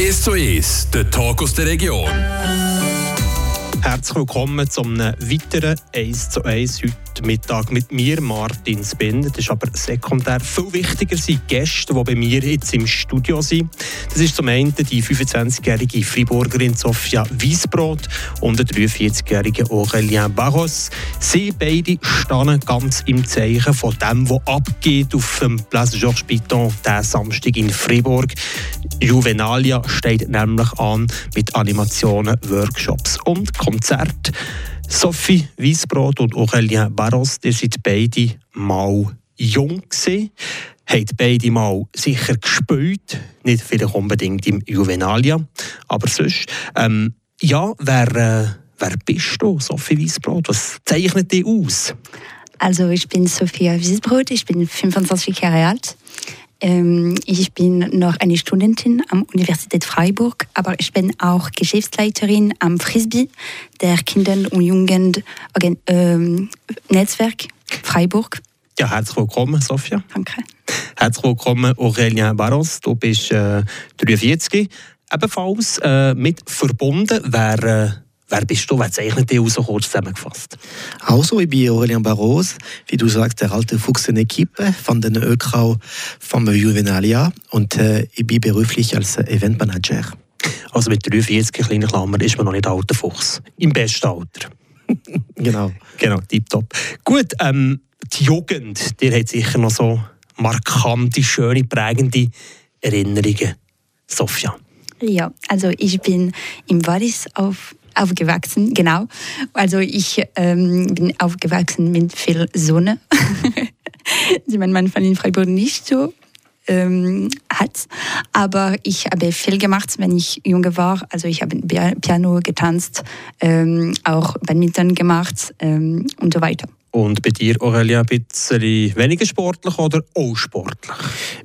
1 zu 1, der Talk aus der Region. Herzlich willkommen zu einem weiteren 1 zu 1 heute Mittag mit mir, Martin Spinner. Das ist aber sekundär viel wichtiger sind die Gäste, die bei mir jetzt im Studio sind. Das ist zum einen die 25-jährige Friburgerin Sofia Wiesbrot und der 43-jährige Aurélien Barros. Sie beide stehen ganz im Zeichen von dem, was abgeht auf dem Place Georges Piton diesen Samstag in Fribourg. Juvenalia steht nämlich an mit Animationen, Workshops und Konzerten. Sophie Wiesbrot und Aurélien Barros, ihr seid beide mal jung gewesen, habt beide mal sicher gespielt, nicht vielleicht unbedingt im Juvenalia, aber sonst. Ähm, ja, wer, äh, wer bist du, Sophie Wiesbrot? Was zeichnet dich aus? Also ich bin Sophia Wiesbrot, ich bin 25 Jahre alt. Ähm, ich bin noch eine Studentin am Universität Freiburg, aber ich bin auch Geschäftsleiterin am Frisbee, der Kinder- und Jugendnetzwerk ähm, Freiburg. Ja, herzlich willkommen, Sophia. Danke. Herzlich willkommen, Aurélien Barros. Du bist äh, 43, ebenfalls äh, mit verbunden. Wer, Wer bist du? Wer zeichnet dich aus, so kurz zusammengefasst? Also, ich bin Aurélien Barros, wie du sagst, der alte Fuchs in der Equipe von den ÖKRAU vom Juvenalia und äh, ich bin beruflich als Eventmanager. Also mit 43 kleinen Klammern ist man noch nicht alter Fuchs. Im besten Alter. genau. Genau, tipptopp. Gut, ähm, die Jugend, die hat sicher noch so markante, schöne, prägende Erinnerungen. Sophia. Ja, also ich bin im Wallis auf aufgewachsen, genau. Also ich ähm, bin aufgewachsen mit viel Sonne, die man manchmal in Freiburg nicht so ähm, hat. Aber ich habe viel gemacht, wenn ich jung war. Also ich habe Piano getanzt, ähm, auch Badminton gemacht ähm, und so weiter. Und bei dir, Aurelia, ein bisschen weniger sportlich oder auch sportlich?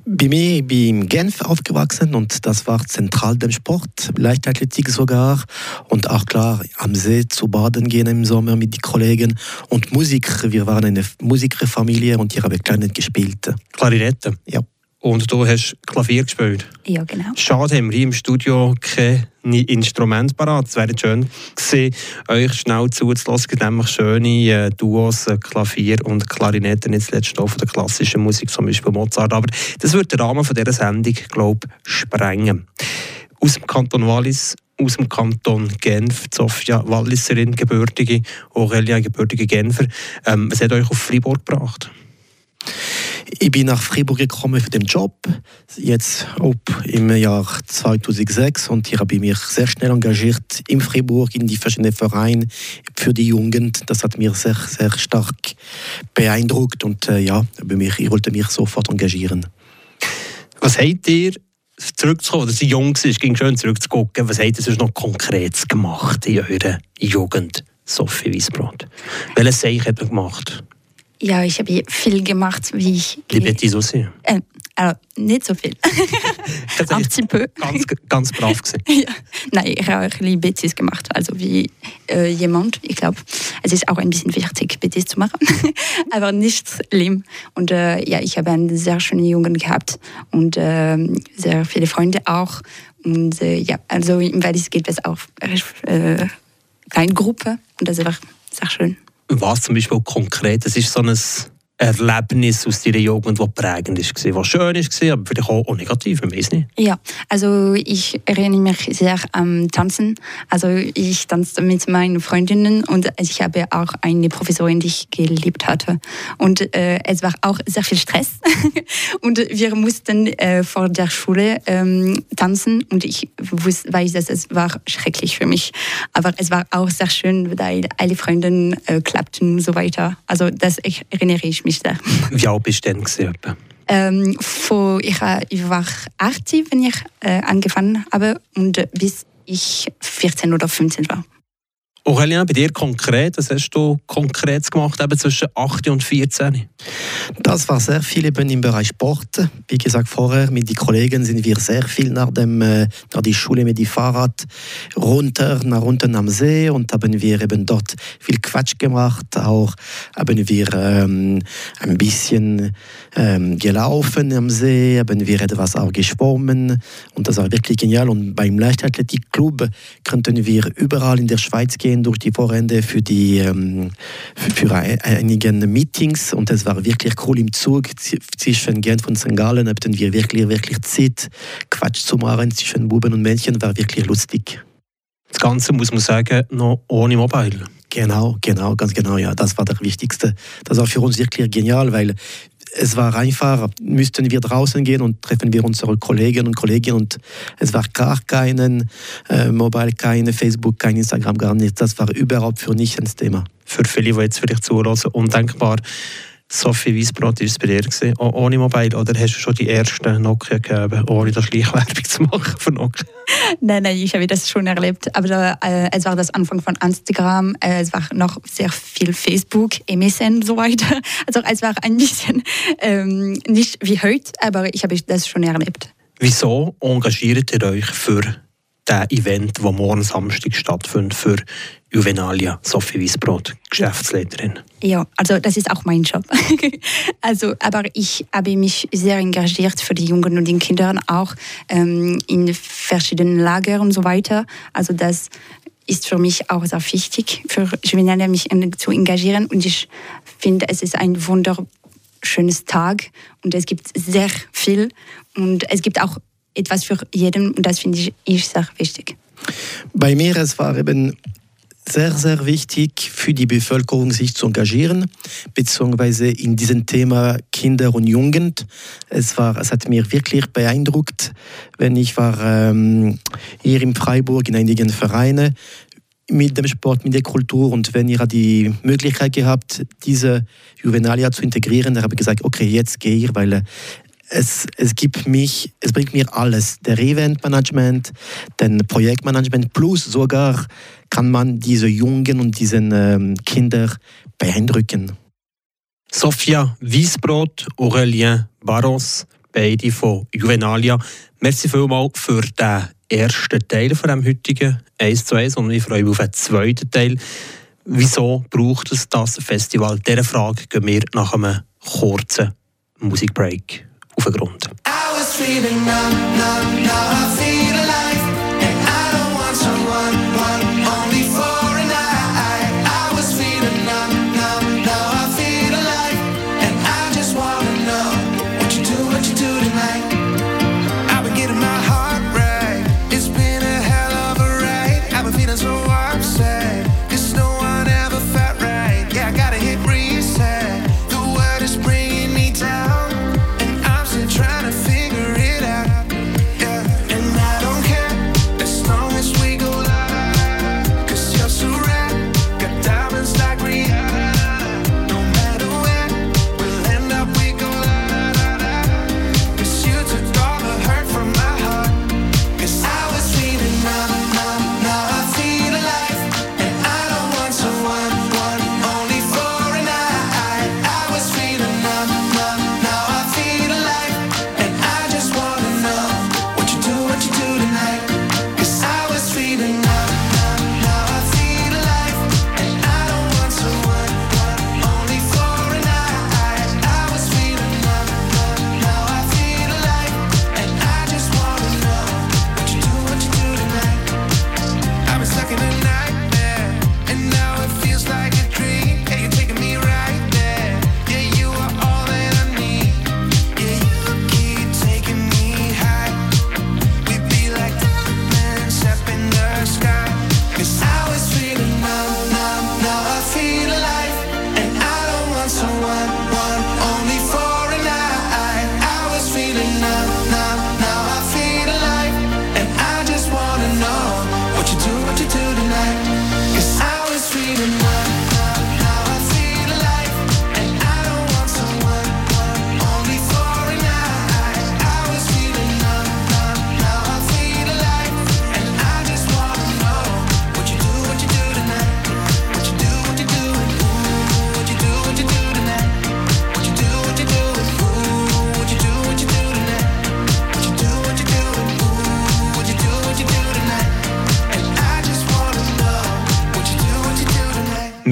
Bei mir, ich bin in Genf aufgewachsen und das war zentral dem Sport, Leichtathletik sogar. Und auch klar, am See zu baden gehen im Sommer mit den Kollegen. Und Musik, wir waren eine Musikerfamilie und hier habe ich Klarinette gespielt. Klarinette? Ja. Und du hast Klavier gespielt? Ja, genau. Schade, haben wir hier im Studio kein Instrument parat. Es wäre schön gewesen, euch schnell zuzulassen, nämlich schöne äh, Duos, äh, Klavier und Klarinette, nicht zuletzt auch von der klassischen Musik, zum Beispiel Mozart. Aber das wird den Rahmen von dieser Sendung, glaube ich, sprengen. Aus dem Kanton Wallis aus dem Kanton Genf, Sofia Walliserin, gebürtige, Aurelia, gebürtige Genfer. Ähm, was hat euch auf Freiburg gebracht? Ich bin nach Freiburg gekommen für den Job, jetzt ob im Jahr 2006 und hier habe ich mich sehr schnell engagiert in Freiburg, in die verschiedenen Vereine für die Jugend. Das hat mich sehr, sehr stark beeindruckt und äh, ja, ich wollte mich sofort engagieren. Was habt ihr zurückzukommen, oder sie jung ist, ging schön zurückzugucken, was habt ihr sonst noch konkret gemacht in eurer Jugend, Sophie Wiesbrot? Welches Zeichen habt ihr gemacht? Ja, ich habe viel gemacht, wie ich. Die Betty aussi? Äh, also nicht so viel. ein bisschen peu. Ganz, ganz brav gewesen. ja. Nein, ich habe auch ein Betis gemacht, also wie äh, jemand, ich glaube. Es ist auch ein bisschen wichtig, Betis zu machen, aber nicht schlimm. Und äh, ja, ich habe eine sehr schöne Jugend gehabt und äh, sehr viele Freunde auch. Und äh, ja, also im Wallis geht es auch äh, kleine Gruppe und das ist einfach sehr schön was zum Beispiel konkret? Das ist so ein Erlebnis aus deiner Jugend, das prägend war, was schön war, aber vielleicht auch, negativ, ich weiß nicht. Ja, also ich erinnere mich sehr am Tanzen. Also ich tanzte mit meinen Freundinnen und ich habe auch eine Professorin, die ich geliebt hatte. Und äh, es war auch sehr viel Stress. und wir mussten äh, vor der Schule ähm, tanzen und ich wusste, weiß, dass es war schrecklich für mich. Aber es war auch sehr schön, weil alle Freundinnen äh, klappten und so weiter. Also das erinnere ich mich sehr. Wie alt bist du denn? Gewesen, ähm, von, ich, ich war 18, wenn ich äh, angefangen habe und bis ich 14 oder 15 war. Aurelien, bei dir konkret, was hast du konkret gemacht eben zwischen 8 und 14? Das war sehr viel eben im Bereich Sport. Wie gesagt vorher, mit den Kollegen sind wir sehr viel nach, dem, äh, nach die Schule mit dem Fahrrad runter, nach unten am See und haben wir eben dort viel Quatsch gemacht. Auch haben wir ähm, ein bisschen ähm, gelaufen am See, haben wir etwas auch geschwommen und das war wirklich genial. Und beim Leichtathletikclub könnten wir überall in der Schweiz gehen durch die Vorrände für, die, ähm, für, für einige Meetings und es war wirklich cool im Zug zwischen Genf und St. Gallen hatten wir wirklich, wirklich Zeit, Quatsch zu machen zwischen Buben und Männchen, war wirklich lustig. Das Ganze muss man sagen, noch ohne Mobile. Genau, genau, ganz genau, ja. Das war das Wichtigste. Das war für uns wirklich genial, weil es war einfach, müssten wir draußen gehen und treffen wir unsere Kollegen und Kolleginnen und es war gar keinen äh, Mobile, keine Facebook, kein Instagram, gar nichts. Das war überhaupt für nicht ein Thema. Für viele, die jetzt vielleicht zuhören, undenkbar. Sophie Weisbrot war es bei dir, gewesen, ohne Mobile? Oder hast du schon die ersten Nokia gegeben, ohne das Schleichwerbung zu machen für Nokia? nein, nein, ich habe das schon erlebt. Aber äh, es war das Anfang von Instagram, äh, es war noch sehr viel Facebook, MSN und so weiter. Also es war ein bisschen ähm, nicht wie heute, aber ich habe das schon erlebt. Wieso engagiert ihr euch für das Event, das morgen Samstag stattfindet, für Juvenalia, Sophie Wiesbrot, Geschäftsleiterin. Ja, also das ist auch mein Job. also, aber ich habe mich sehr engagiert für die Jungen und die Kinder auch ähm, in verschiedenen Lagern und so weiter. Also das ist für mich auch sehr wichtig, für Juvenalia mich zu engagieren und ich finde, es ist ein wunderschönes Tag und es gibt sehr viel und es gibt auch etwas für jeden und das finde ich sehr wichtig. Bei mir es war eben sehr, sehr wichtig für die Bevölkerung, sich zu engagieren, beziehungsweise in diesem Thema Kinder und Jugend. Es, war, es hat mir wirklich beeindruckt, wenn ich war ähm, hier in Freiburg in einigen Vereinen mit dem Sport, mit der Kultur und wenn ihr die Möglichkeit gehabt, diese Juvenalia zu integrieren, dann habe ich gesagt, okay, jetzt gehe ich, weil es, es gibt mich, es bringt mir alles. Der Eventmanagement, den Projektmanagement plus sogar kann man diese Jungen und diese ähm, Kinder beeindrucken. Sophia Wiesbrot, Aurelien Barros, beide von Juvenalia. Merci vielmals für den ersten Teil von dem heutigen 1 zu 1 und ich freue mich auf den zweiten Teil. Wieso braucht es das Festival? Dieser Frage gehen wir nach einem kurzen Musikbreak Grund.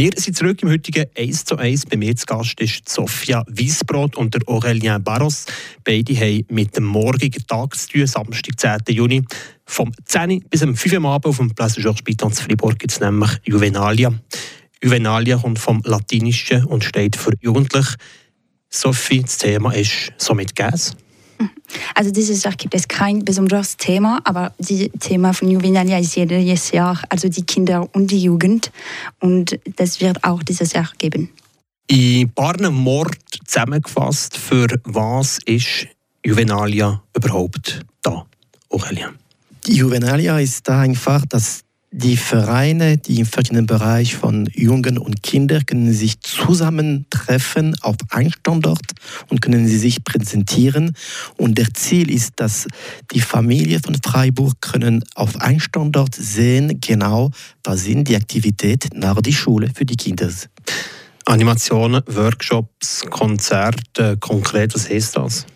Wir sind zurück im heutigen 1 zu 1. Bei mir zu Gast ist Sophia Wiesbrot und der Aurélien Barros. Beide haben mit dem morgigen Tag zu tun, Samstag, 10. Juni. Vom 10 bis am 5 Uhr Abend auf dem Place Georges Pitons Fribourg gibt es nämlich Juvenalia. Juvenalia kommt vom Latinischen und steht für jugendlich. Sophie, das Thema ist somit Gas. Also dieses Jahr gibt es kein besonderes Thema, aber das Thema von Juvenalia ist jedes Jahr, also die Kinder und die Jugend. Und das wird auch dieses Jahr geben. In paar Mord zusammengefasst, für was ist Juvenalia überhaupt da, Aurelia? Die Juvenalia ist da einfach das die Vereine, die im verschiedenen Bereich von Jungen und Kindern können sich zusammentreffen auf einem Standort und können sie sich präsentieren. Und der Ziel ist, dass die Familie von Freiburg können auf einem Standort sehen, genau, was sind die Aktivitäten nach der Schule für die Kinder. Animationen, Workshops, Konzerte, konkret, was heißt das?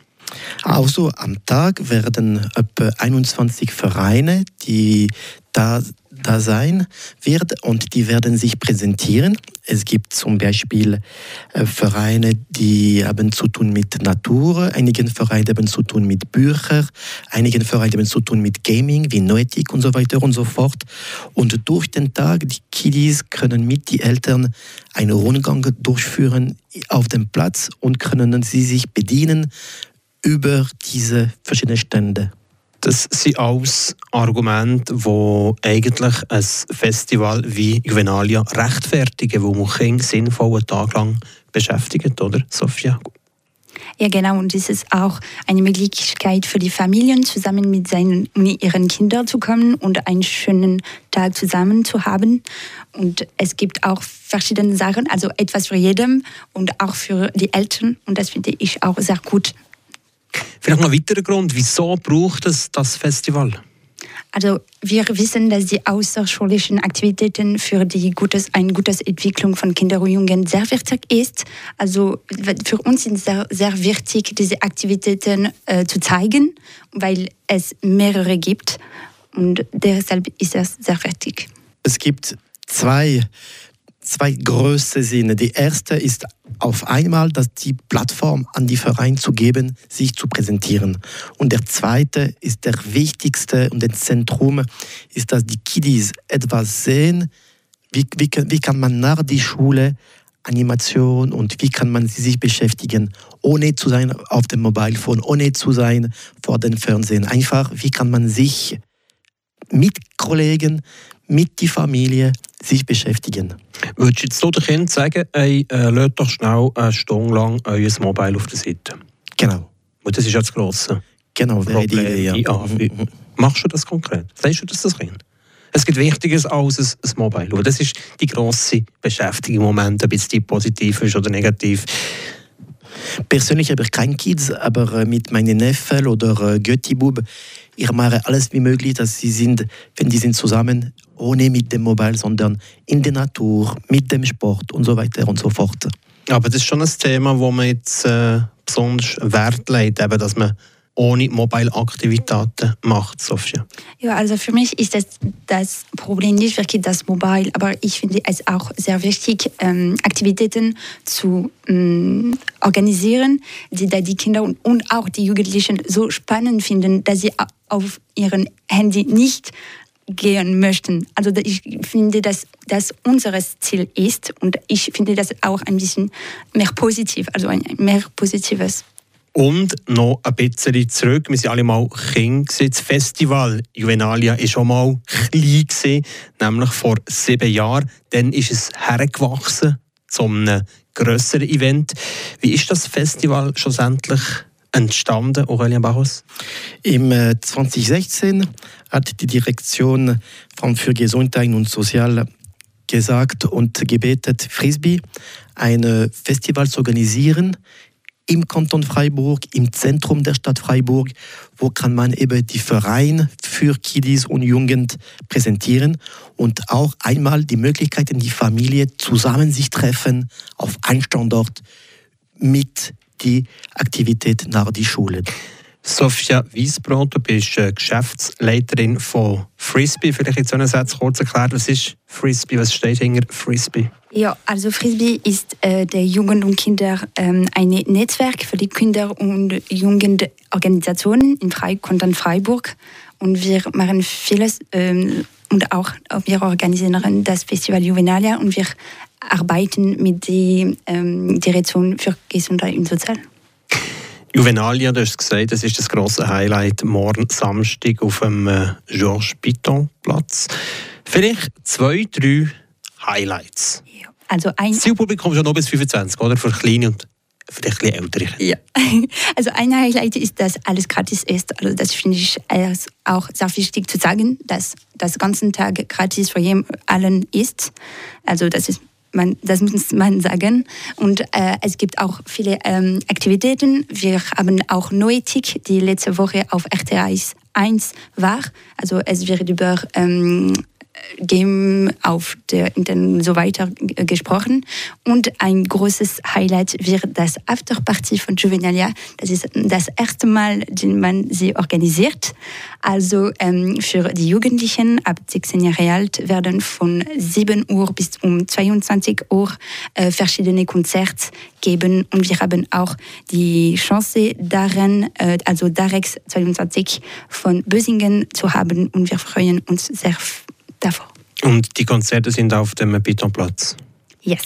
Also am Tag werden etwa 21 Vereine, die da da sein wird und die werden sich präsentieren. Es gibt zum Beispiel äh, Vereine, die haben zu tun mit Natur, einige Vereine haben zu tun mit Büchern, einige Vereine haben zu tun mit Gaming, wie Noetik und so weiter und so fort. Und durch den Tag, die Kiddies können mit den Eltern einen Rundgang durchführen auf dem Platz und können sie sich bedienen über diese verschiedenen Stände. Das sind alles Argumente, die eigentlich ein Festival wie Juvenalia rechtfertigen, wo man Kinder sinnvoll einen Tag lang beschäftigt, oder, Sophia? Ja, genau. Und es ist auch eine Möglichkeit für die Familien, zusammen mit seinen, ihren Kindern zu kommen und einen schönen Tag zusammen zu haben. Und es gibt auch verschiedene Sachen, also etwas für jedem und auch für die Eltern. Und das finde ich auch sehr gut. Vielleicht noch ein weiterer Grund, wieso braucht es das Festival? Also wir wissen, dass die außerschulischen Aktivitäten für die gutes, eine gute Entwicklung von Kindern und Jungen sehr wichtig ist. Also für uns sind sehr, sehr wichtig, diese Aktivitäten äh, zu zeigen, weil es mehrere gibt und deshalb ist es sehr wichtig. Es gibt zwei zwei große Sinne. Die erste ist auf einmal, dass die Plattform an die Vereine zu geben, sich zu präsentieren. Und der zweite ist der wichtigste und das Zentrum ist, dass die Kiddies etwas sehen, wie, wie, wie kann man nach der Schule Animation und wie kann man sie sich beschäftigen, ohne zu sein auf dem Mobilphone, ohne zu sein vor dem Fernsehen. Einfach, wie kann man sich mit Kollegen, mit der Familie sich beschäftigen. Würdest du jetzt den Kindern sagen, ey, äh, lasst doch schnell eine Stunde lang euer Mobile auf der Seite? Genau. Und das ist ja das grosse genau, Problem. Die Idee, ja. Mhm. Machst du das konkret? Sagst du das das Kind? Es gibt Wichtiges als ein, Mobile. Und das ist die grosse Beschäftigung im Moment, ob es die positiv ist oder negativ. Persönlich habe ich keine Kids, aber äh, mit meinen Neffen oder äh, Götti-Bub, ich mache alles wie möglich, dass sie sind, wenn die sind zusammen, ohne mit dem Mobile, sondern in der Natur, mit dem Sport und so weiter und so fort. Aber das ist schon ein Thema, wo man jetzt äh, besonders Wert legt, eben, dass man ohne Mobile-Aktivitäten macht, Sofia? Ja, also für mich ist das, das Problem nicht wirklich das Mobile, aber ich finde es auch sehr wichtig, ähm, Aktivitäten zu ähm, organisieren, die da die Kinder und, und auch die Jugendlichen so spannend finden, dass sie auf ihrem Handy nicht gehen möchten. Also ich finde, dass das unser Ziel ist und ich finde das auch ein bisschen mehr positiv, also ein mehr positives und noch ein bisschen zurück. Wir sind alle mal Kinder. Das Festival Juvenalia war schon mal klein, nämlich vor sieben Jahren. Dann ist es hergewachsen zu einem grösseren Event. Wie ist das Festival schlussendlich entstanden, Aurelien Bachus? Im 2016 äh, hat die Direktion für Gesundheit und Sozial gesagt und gebetet, Frisbee ein Festival zu organisieren im Kanton Freiburg, im Zentrum der Stadt Freiburg, wo kann man eben die Vereine für Kiddies und Jugend präsentieren und auch einmal die Möglichkeit, in die Familie zusammen sich treffen auf einem Standort mit die Aktivität nach der Schule. Sophia Wiesbrot, du bist äh, Geschäftsleiterin von Frisbee. Vielleicht jetzt so einen Satz kurz erklärt, was ist Frisbee, was steht hinter Frisbee? Ja, also Frisbee ist äh, der Jugend und Kinder ähm, ein Netzwerk für die Kinder- und Jugendorganisationen in Freikontant Freiburg. Und wir machen vieles ähm, und auch wir organisieren das Festival Juvenalia und wir arbeiten mit der ähm, Direktion für Gesundheit und Sozial. Juvenalia, du hast gesagt, das ist das grosse Highlight morgen Samstag auf dem äh, Georges Piton Platz. Vielleicht zwei, drei Highlights. Ja, also ein das Zielpublikum schon noch bis 25, oder? Für kleine und vielleicht ein ältere. Ja, also ein Highlight ist, dass alles gratis ist. Also das finde ich auch sehr wichtig zu sagen, dass das ganze Tag gratis für jeden allen ist. Also das ist man, das muss man sagen. Und äh, es gibt auch viele ähm, Aktivitäten. Wir haben auch Noetik, die letzte Woche auf RTI 1 war. Also es wird über ähm, Game auf der Internet so weiter gesprochen. Und ein großes Highlight wird das Afterparty von Juvenalia. Das ist das erste Mal, dass man sie organisiert. Also ähm, für die Jugendlichen ab 16 Jahre alt werden von 7 Uhr bis um 22 Uhr äh, verschiedene Konzerte geben. Und wir haben auch die Chance darin, äh, also Darex 22 von Bösingen zu haben. Und wir freuen uns sehr davon. Und die Konzerte sind auf dem Betonplatz? Yes.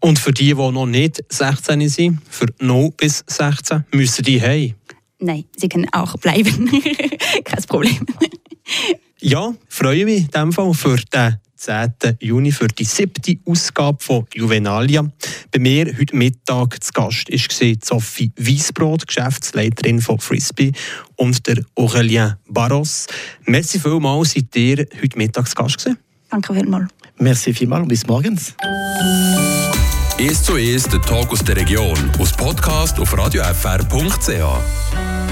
Und für die, die noch nicht 16 sind, für noch bis 16, müssen die heim? Nein, sie können auch bleiben. Kein Problem. ja, freue mich in dem Fall für den 10. Juni für die siebte Ausgabe von Juvenalia. Bei mir heute Mittag zu Gast war Sophie Wiesbrot, Geschäftsleiterin von Frisbee und der Aurélien Barros. Merci vielmals, seid ihr heute Mittag zu Gast gewesen. Danke vielmals. Merci vielmals und bis morgens. «Es zu Es, der Tag aus der Region» aus Podcast auf radiofr.ch.